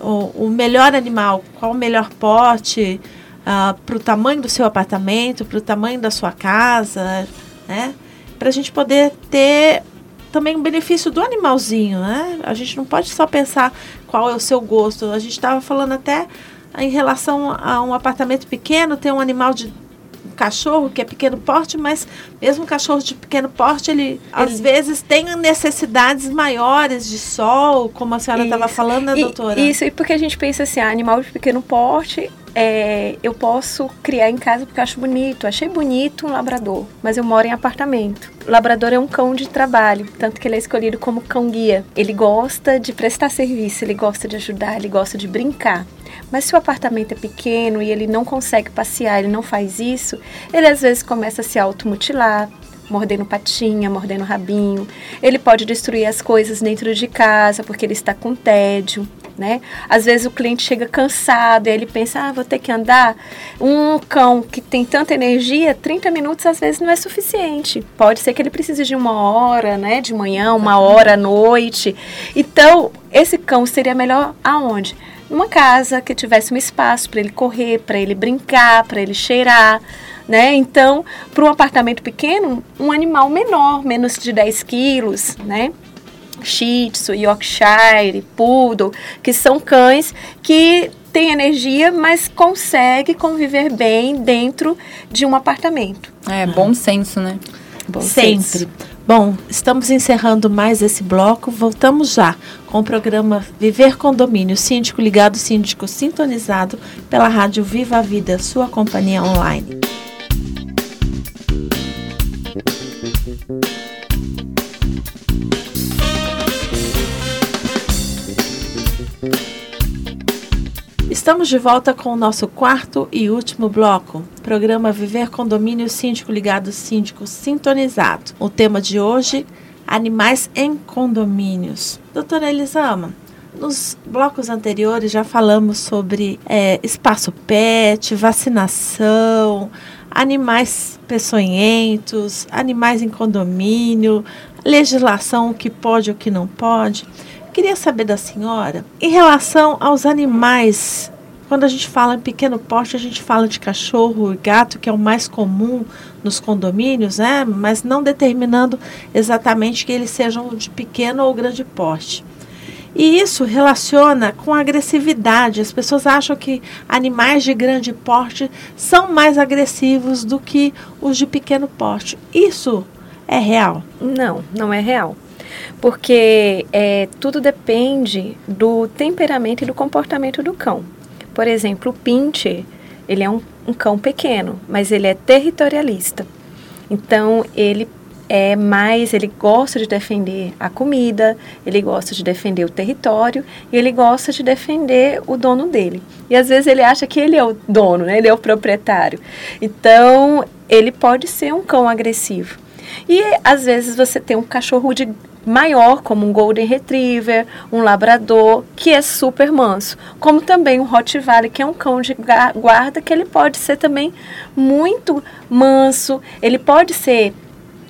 o, o melhor animal, qual o melhor pote para o tamanho do seu apartamento, para o tamanho da sua casa, né? Para a gente poder ter também o benefício do animalzinho, né? A gente não pode só pensar qual é o seu gosto. A gente estava falando até em relação a um apartamento pequeno, ter um animal de um cachorro que é pequeno porte, mas mesmo cachorro de pequeno porte, ele, às vezes tem necessidades maiores de sol, como a senhora estava falando, né, E- doutora? Isso, e porque a gente pensa assim, ah, animal de pequeno porte, é, eu posso criar em casa porque eu acho bonito. Achei bonito um labrador, mas eu moro em apartamento. O labrador é um cão de trabalho, tanto que ele é escolhido como cão guia. Ele gosta de prestar serviço, ele gosta de ajudar, ele gosta de brincar. Mas se o apartamento é pequeno e ele não consegue passear, ele não faz isso, ele às vezes começa a se automutilar, mordendo patinha, mordendo rabinho. Ele pode destruir as coisas dentro de casa porque ele está com tédio, né? Às vezes o cliente chega cansado e ele pensa, ah, vou ter que andar. Um cão que tem tanta energia, 30 minutos às vezes não é suficiente. Pode ser que ele precise de uma hora, né, de manhã, uma hora à noite. Então, esse cão seria melhor aonde? Numa casa que tivesse um espaço para ele correr, para ele brincar, para ele cheirar, né? Então, para um apartamento pequeno, um animal menor, menos de 10 quilos, né? Shih Tzu, Yorkshire, Poodle, que são cães que têm energia, mas consegue conviver bem dentro de um apartamento. É, bom senso, né? Bom Sempre. Senso. Bom, estamos encerrando mais esse bloco. Voltamos já com o programa Viver Condomínio, síndico ligado, síndico sintonizado pela Rádio Viva a Vida, sua companhia online. Estamos de volta com o nosso quarto e último bloco, programa Viver Condomínio Síndico Ligado Síndico Sintonizado. O tema de hoje, animais em condomínios. Doutora Elisama, nos blocos anteriores já falamos sobre é, espaço pet, vacinação, animais peçonhentos, animais em condomínio, legislação, o que pode e o que não pode. Queria saber da senhora, em relação aos animais quando a gente fala em pequeno porte, a gente fala de cachorro e gato, que é o mais comum nos condomínios, né? Mas não determinando exatamente que eles sejam de pequeno ou grande porte. E isso relaciona com agressividade. As pessoas acham que animais de grande porte são mais agressivos do que os de pequeno porte. Isso é real? Não, não é real. Porque é, tudo depende do temperamento e do comportamento do cão. Por exemplo, o Pincher, ele é um, um cão pequeno, mas ele é territorialista. Então, ele é mais, ele gosta de defender a comida, ele gosta de defender o território e ele gosta de defender o dono dele. E às vezes ele acha que ele é o dono, né? ele é o proprietário. Então, ele pode ser um cão agressivo. E às vezes você tem um cachorro de maior, como um Golden Retriever, um Labrador, que é super manso, como também um Rottweiler, que é um cão de guarda, que ele pode ser também muito manso, ele pode ser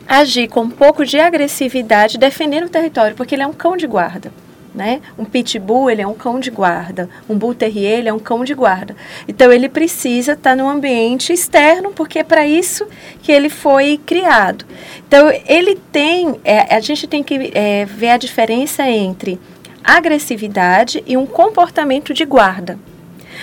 agir com um pouco de agressividade, defendendo o território, porque ele é um cão de guarda né? Um pitbull, ele é um cão de guarda. Um bull terrier, ele é um cão de guarda. Então, ele precisa estar tá num ambiente externo, porque é para isso que ele foi criado. Então, ele tem... É, a gente tem que é, ver a diferença entre agressividade e um comportamento de guarda.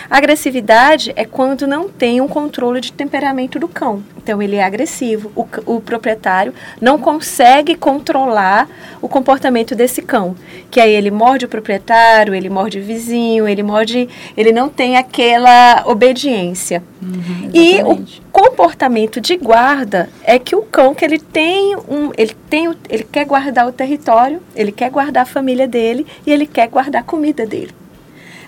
Agressividade é quando não tem um controle de temperamento do cão. Então ele é agressivo. O, o, proprietário não consegue controlar o comportamento desse cão. Que aí ele morde o proprietário, ele morde o vizinho, ele morde. Ele não tem aquela obediência. Uhum, e o comportamento de guarda é que o cão que ele tem um. Ele tem. Ele quer guardar o território, ele quer guardar a família dele e ele quer guardar a comida dele.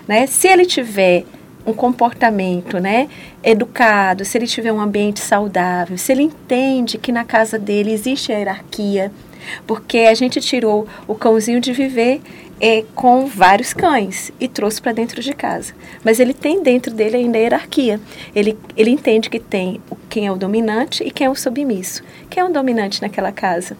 Né? Se ele tiver um comportamento né, educado, se ele tiver um ambiente saudável, se ele entende que na casa dele existe a hierarquia, porque a gente tirou o cãozinho de viver é, com vários cães e trouxe para dentro de casa. Mas ele tem dentro dele ainda a hierarquia. Ele, ele entende que tem quem é o dominante e quem é o submisso. Quem é o dominante naquela casa?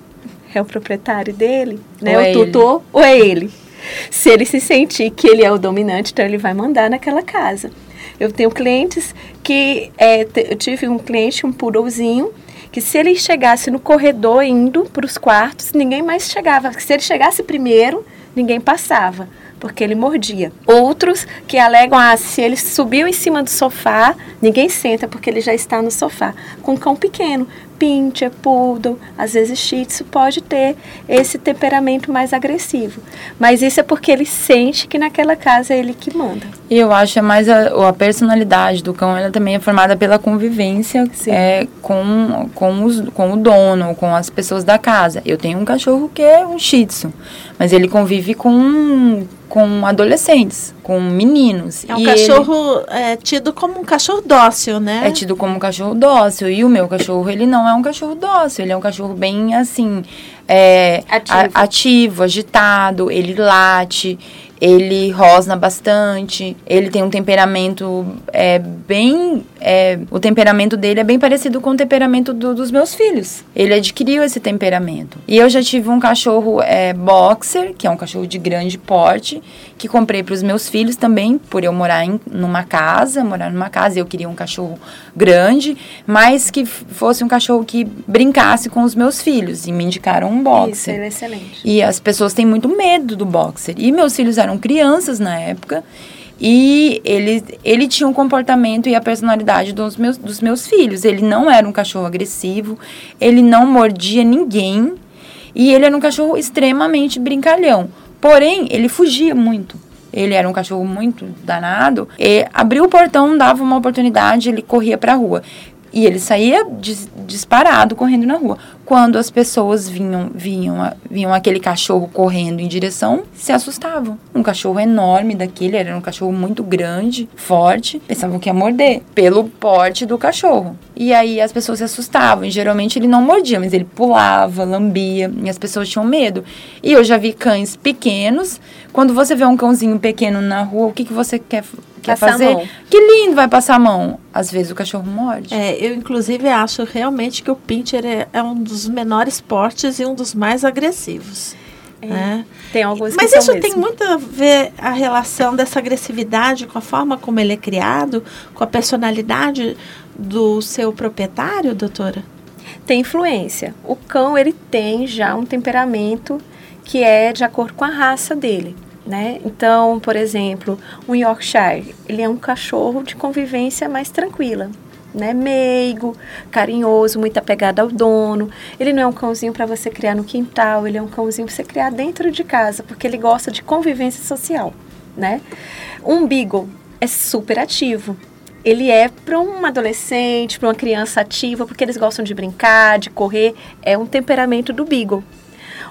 É o proprietário dele? Né? Ou o é tutor? Ele. Ou é ele? Se ele se sentir que ele é o dominante, então ele vai mandar naquela casa. Eu tenho clientes que. É, eu tive um cliente, um poodlezinho, que se ele chegasse no corredor indo para os quartos, ninguém mais chegava. Se ele chegasse primeiro, ninguém passava porque ele mordia. Outros que alegam, ah, se ele subiu em cima do sofá, ninguém senta porque ele já está no sofá. Com um cão pequeno, pincher, poodle, às vezes shih tzu, pode ter esse temperamento mais agressivo. Mas isso é porque ele sente que naquela casa é ele que manda. E eu acho é mais a, a personalidade do cão, ela também é formada pela convivência é, com, com, os, com o dono, com as pessoas da casa. Eu tenho um cachorro que é um shih tzu, mas ele convive com com adolescentes, com meninos. É um e cachorro ele... é tido como um cachorro dócil, né? É tido como um cachorro dócil. E o meu cachorro, ele não é um cachorro dócil, ele é um cachorro bem assim. É, ativo. A, ativo, agitado, ele late, ele rosna bastante, ele tem um temperamento é, bem é, o temperamento dele é bem parecido com o temperamento do, dos meus filhos. Ele adquiriu esse temperamento. E eu já tive um cachorro é, boxer, que é um cachorro de grande porte, que comprei para os meus filhos também, por eu morar em numa casa, morar numa casa, eu queria um cachorro grande, mas que fosse um cachorro que brincasse com os meus filhos. E me indicaram um boxer. Isso, ele é excelente. E as pessoas têm muito medo do boxer. E meus filhos eram crianças na época. E ele, ele tinha um comportamento e a personalidade dos meus, dos meus filhos. Ele não era um cachorro agressivo, ele não mordia ninguém e ele era um cachorro extremamente brincalhão. Porém, ele fugia muito. Ele era um cachorro muito danado. E abriu o portão, dava uma oportunidade, ele corria para a rua. E ele saía dis disparado correndo na rua quando as pessoas vinham, vinham, vinham aquele cachorro correndo em direção, se assustavam. Um cachorro enorme daquele, era um cachorro muito grande, forte, pensavam que ia morder, pelo porte do cachorro. E aí as pessoas se assustavam, e geralmente ele não mordia, mas ele pulava, lambia, e as pessoas tinham medo. E eu já vi cães pequenos, quando você vê um cãozinho pequeno na rua, o que, que você quer quer passar fazer? Que lindo, vai passar a mão. Às vezes o cachorro morde. É, eu inclusive acho realmente que o pincher é, é um dos menores portes e um dos mais agressivos. É. Né? Tem alguns Mas isso tem muito a ver a relação dessa agressividade com a forma como ele é criado, com a personalidade do seu proprietário, doutora? Tem influência. O cão ele tem já um temperamento que é de acordo com a raça dele. Né? Então, por exemplo, um Yorkshire, ele é um cachorro de convivência mais tranquila, né? Meigo, carinhoso, muito apegado ao dono. Ele não é um cãozinho para você criar no quintal, ele é um cãozinho para você criar dentro de casa, porque ele gosta de convivência social, né? Um Beagle é super ativo. Ele é para um adolescente, para uma criança ativa, porque eles gostam de brincar, de correr. É um temperamento do Beagle,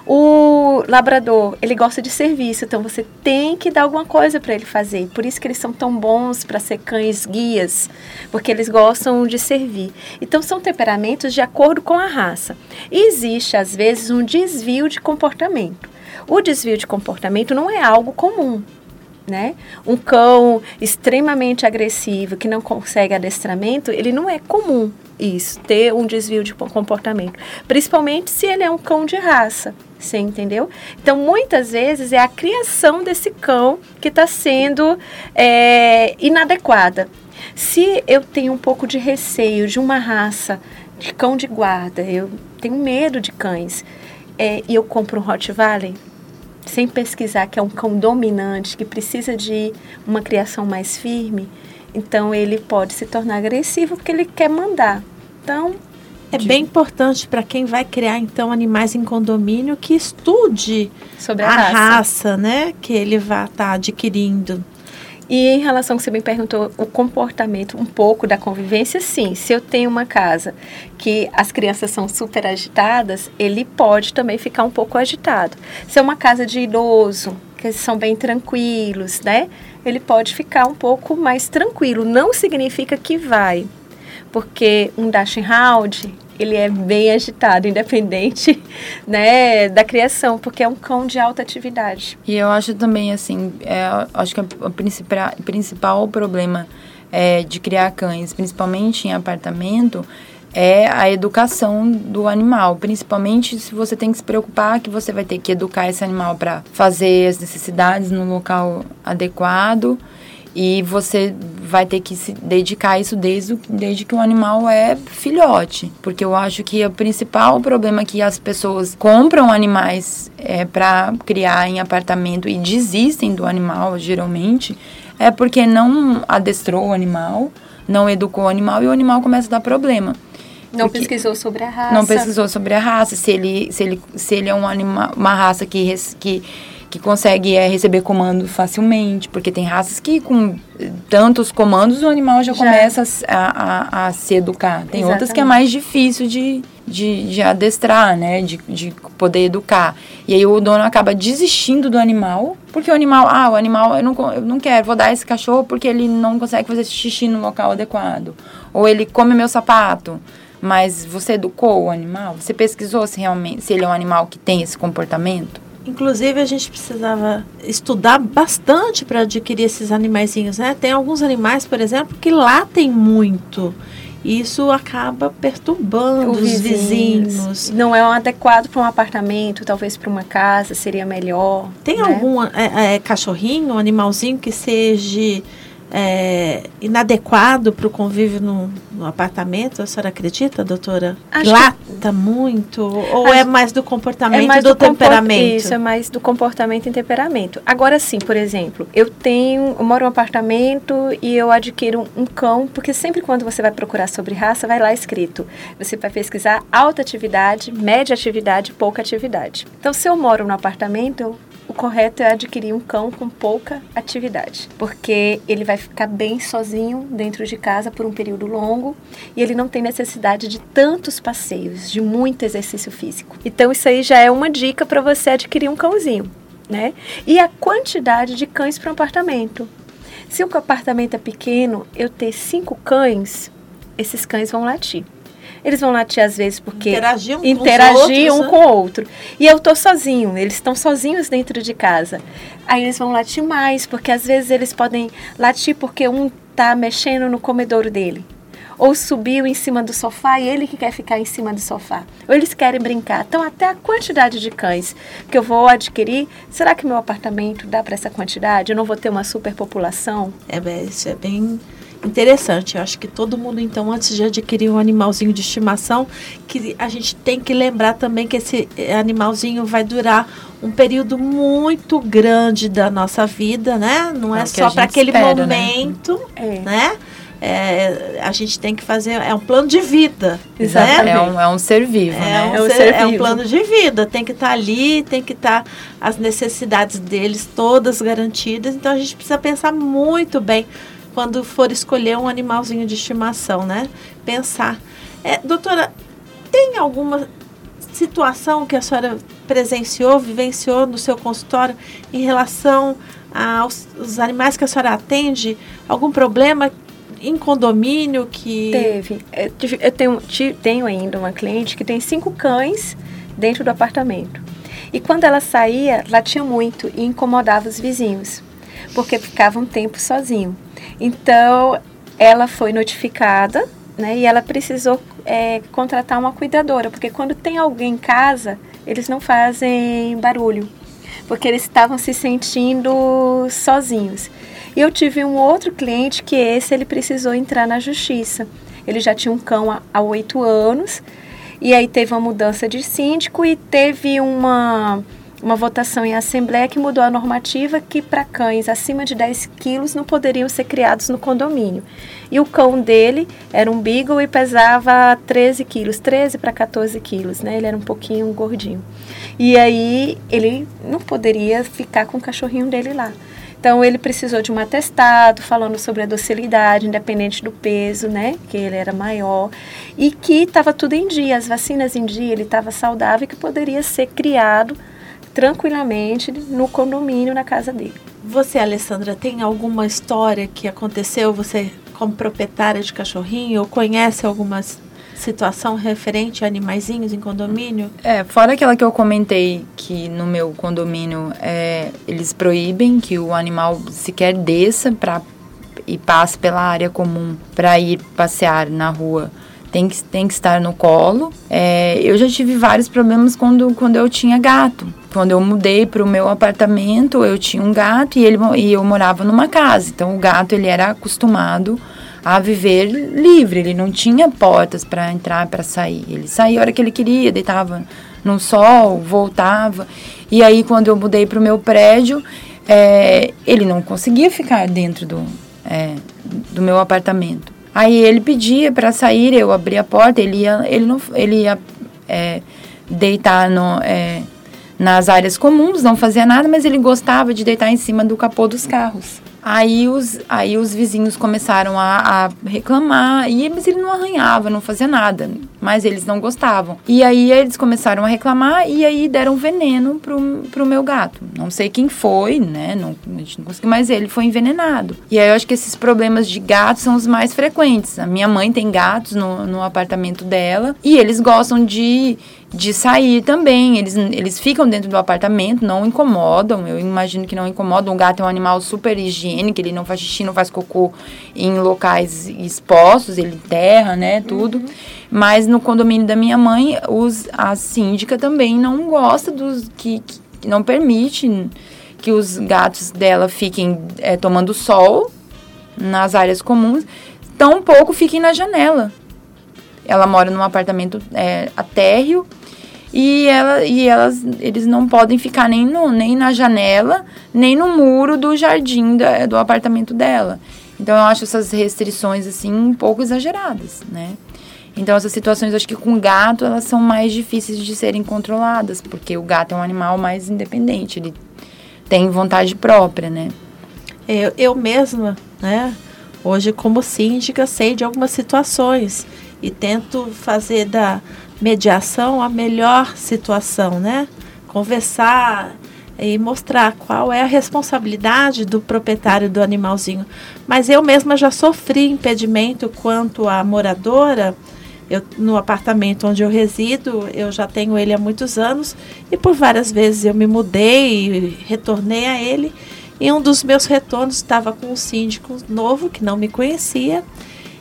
o labrador, ele gosta de serviço, então você tem que dar alguma coisa para ele fazer. Por isso que eles são tão bons para ser cães guias, porque eles gostam de servir. Então são temperamentos de acordo com a raça. E existe às vezes um desvio de comportamento. O desvio de comportamento não é algo comum, né? Um cão extremamente agressivo que não consegue adestramento, ele não é comum isso, ter um desvio de comportamento, principalmente se ele é um cão de raça. Você entendeu? Então, muitas vezes é a criação desse cão que está sendo é, inadequada. Se eu tenho um pouco de receio de uma raça de cão de guarda, eu tenho medo de cães, é, e eu compro um Rottweiler, sem pesquisar que é um cão dominante, que precisa de uma criação mais firme, então ele pode se tornar agressivo porque ele quer mandar. Então, é bem importante para quem vai criar então animais em condomínio que estude sobre a, a raça. raça. né, que ele vai estar tá adquirindo. E em relação que você me perguntou, o comportamento um pouco da convivência, sim. Se eu tenho uma casa que as crianças são super agitadas, ele pode também ficar um pouco agitado. Se é uma casa de idoso, que são bem tranquilos, né? Ele pode ficar um pouco mais tranquilo. Não significa que vai porque um Dachshund ele é bem agitado, independente né, da criação, porque é um cão de alta atividade. E eu acho também, assim, é, acho que o principal, principal problema é, de criar cães, principalmente em apartamento, é a educação do animal, principalmente se você tem que se preocupar que você vai ter que educar esse animal para fazer as necessidades no local adequado e você vai ter que se dedicar a isso desde, desde que o animal é filhote. Porque eu acho que o principal problema é que as pessoas compram animais é, para criar em apartamento e desistem do animal, geralmente, é porque não adestrou o animal, não educou o animal e o animal começa a dar problema. Não pesquisou sobre a raça. Não pesquisou sobre a raça, se ele, se ele, se ele é um anima, uma raça que, que que consegue é, receber comando facilmente, porque tem raças que com tantos comandos o animal já, já. começa a, a, a, se educar. Tem Exatamente. outras que é mais difícil de, de, de adestrar, né? De, de poder educar. E aí o dono acaba desistindo do animal, porque o animal, ah, o animal, eu não, eu não quero, vou dar esse cachorro porque ele não consegue fazer xixi no local adequado. Ou ele come meu sapato. Mas você educou o animal? Você pesquisou se realmente se ele é um animal que tem esse comportamento? Inclusive, a gente precisava estudar bastante para adquirir esses animaizinhos, né? Tem alguns animais, por exemplo, que latem muito. E isso acaba perturbando os vizinhos. vizinhos. Não é um adequado para um apartamento, talvez para uma casa seria melhor. Tem né? algum é, é, cachorrinho, um animalzinho que seja é, inadequado para o convívio no, no, apartamento? A senhora acredita, doutora? Acho Lata que... muito? Ou é mais do comportamento é mais do, do temperamento? Isso, é mais do comportamento e temperamento. Agora sim, por exemplo, eu tenho, eu moro em um apartamento e eu adquiro um, um cão, porque sempre quando você vai procurar sobre raça, vai lá escrito. Você vai pesquisar alta atividade, média atividade, pouca atividade. Então, se eu moro no apartamento, eu o correto é adquirir um cão com pouca atividade, porque ele vai ficar bem sozinho dentro de casa por um período longo e ele não tem necessidade de tantos passeios, de muito exercício físico. Então isso aí já é uma dica para você adquirir um cãozinho, né? E a quantidade de cães para um apartamento. Se o apartamento é pequeno, eu ter cinco cães, esses cães vão latir. Eles vão latir às vezes porque interagir um, interagir com, um né? com o outro. E eu tô sozinho, eles estão sozinhos dentro de casa. Aí eles vão latir mais, porque às vezes eles podem latir porque um tá mexendo no comedouro dele. Ou subiu em cima do sofá e ele que quer ficar em cima do sofá. Ou eles querem brincar. Então, até a quantidade de cães que eu vou adquirir, será que meu apartamento dá para essa quantidade? Eu não vou ter uma superpopulação? É, isso é bem interessante. Eu acho que todo mundo, então, antes de adquirir um animalzinho de estimação, que a gente tem que lembrar também que esse animalzinho vai durar um período muito grande da nossa vida, né? Não é, é só para aquele espera, né? momento, né? né? É, a gente tem que fazer é um plano de vida Exato. Né? É, um, é um ser vivo é né? um, é um, ser, é um plano de vida tem que estar tá ali tem que estar tá as necessidades deles todas garantidas então a gente precisa pensar muito bem quando for escolher um animalzinho de estimação, né? Pensar. É, doutora, tem alguma situação que a senhora presenciou, vivenciou no seu consultório em relação aos, aos animais que a senhora atende? Algum problema em condomínio que. Teve. Eu tenho, tenho ainda uma cliente que tem cinco cães dentro do apartamento. E quando ela saía, latia muito e incomodava os vizinhos, porque ficava um tempo sozinho. Então, ela foi notificada, né? E ela precisou é, contratar uma cuidadora, porque quando tem alguém em casa, eles não fazem barulho, porque eles estavam se sentindo sozinhos. E eu tive um outro cliente que esse ele precisou entrar na justiça. Ele já tinha um cão há oito anos, e aí teve uma mudança de síndico e teve uma uma votação em assembleia que mudou a normativa que para cães acima de 10 quilos não poderiam ser criados no condomínio. E o cão dele era um beagle e pesava 13 quilos, 13 para 14 quilos, né? Ele era um pouquinho gordinho. E aí ele não poderia ficar com o cachorrinho dele lá. Então ele precisou de um atestado falando sobre a docilidade, independente do peso, né? Que ele era maior e que estava tudo em dia, as vacinas em dia, ele estava saudável e que poderia ser criado tranquilamente no condomínio, na casa dele. Você, Alessandra, tem alguma história que aconteceu, você como proprietária de cachorrinho, ou conhece alguma situação referente a animaizinhos em condomínio? É, fora aquela que eu comentei que no meu condomínio é, eles proíbem que o animal sequer desça para e passe pela área comum para ir passear na rua tem que, tem que estar no colo. É, eu já tive vários problemas quando, quando eu tinha gato. Quando eu mudei para o meu apartamento, eu tinha um gato e, ele, e eu morava numa casa. Então, o gato ele era acostumado a viver livre. Ele não tinha portas para entrar, para sair. Ele saía a hora que ele queria, deitava no sol, voltava. E aí, quando eu mudei para o meu prédio, é, ele não conseguia ficar dentro do, é, do meu apartamento. Aí ele pedia para sair, eu abria a porta, ele ia, ele não, ele ia é, deitar no, é, nas áreas comuns, não fazia nada, mas ele gostava de deitar em cima do capô dos carros. Aí os, aí os vizinhos começaram a, a reclamar, e, mas ele não arranhava, não fazia nada, mas eles não gostavam. E aí eles começaram a reclamar e aí deram veneno pro, pro meu gato. Não sei quem foi, né? Não, a gente não conseguiu, mas ele foi envenenado. E aí eu acho que esses problemas de gatos são os mais frequentes. A minha mãe tem gatos no, no apartamento dela e eles gostam de de sair também. Eles, eles ficam dentro do apartamento, não incomodam. Eu imagino que não incomodam. O gato é um animal super higiênico, ele não faz xixi, não faz cocô em locais expostos, ele enterra, né, tudo. Uhum. Mas no condomínio da minha mãe, os, a síndica também não gosta dos que, que não permite que os gatos dela fiquem é, tomando sol nas áreas comuns, tampouco fiquem na janela. Ela mora num apartamento é, térreo e, ela, e elas, eles não podem ficar nem, no, nem na janela, nem no muro do jardim da, do apartamento dela. Então eu acho essas restrições assim um pouco exageradas, né? Então essas situações, acho que com gato, elas são mais difíceis de serem controladas, porque o gato é um animal mais independente, ele tem vontade própria, né? Eu, eu mesma, né, hoje como síndica, sei de algumas situações e tento fazer da mediação a melhor situação, né? Conversar e mostrar qual é a responsabilidade do proprietário do animalzinho. Mas eu mesma já sofri impedimento quanto à moradora. Eu, no apartamento onde eu resido, eu já tenho ele há muitos anos e por várias vezes eu me mudei e retornei a ele. E um dos meus retornos estava com um síndico novo que não me conhecia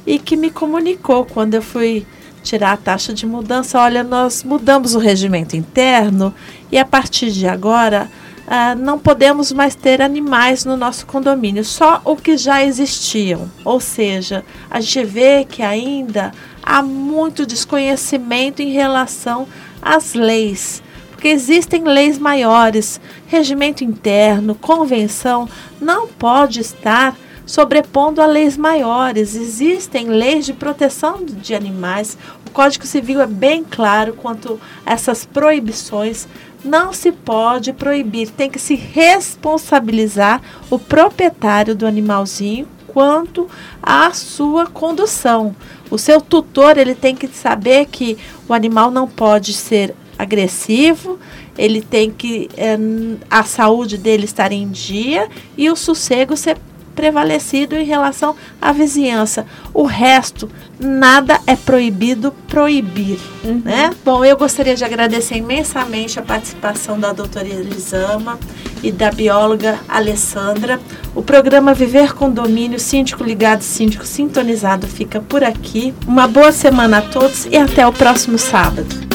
e que me comunicou quando eu fui tirar a taxa de mudança. Olha, nós mudamos o regimento interno e a partir de agora ah, não podemos mais ter animais no nosso condomínio, só o que já existiam. Ou seja, a gente vê que ainda há muito desconhecimento em relação às leis. Porque existem leis maiores, regimento interno, convenção, não pode estar sobrepondo a leis maiores. Existem leis de proteção de animais. O Código Civil é bem claro quanto a essas proibições. Não se pode proibir, tem que se responsabilizar o proprietário do animalzinho quanto à sua condução. O seu tutor ele tem que saber que o animal não pode ser agressivo, ele tem que é, a saúde dele estar em dia e o sossego ser prevalecido em relação à vizinhança. O resto, nada é proibido proibir, uhum. né? Bom, eu gostaria de agradecer imensamente a participação da doutora Elisama e da bióloga Alessandra. O programa Viver com Domínio, Síndico Ligado, Síndico Sintonizado fica por aqui. Uma boa semana a todos e até o próximo sábado.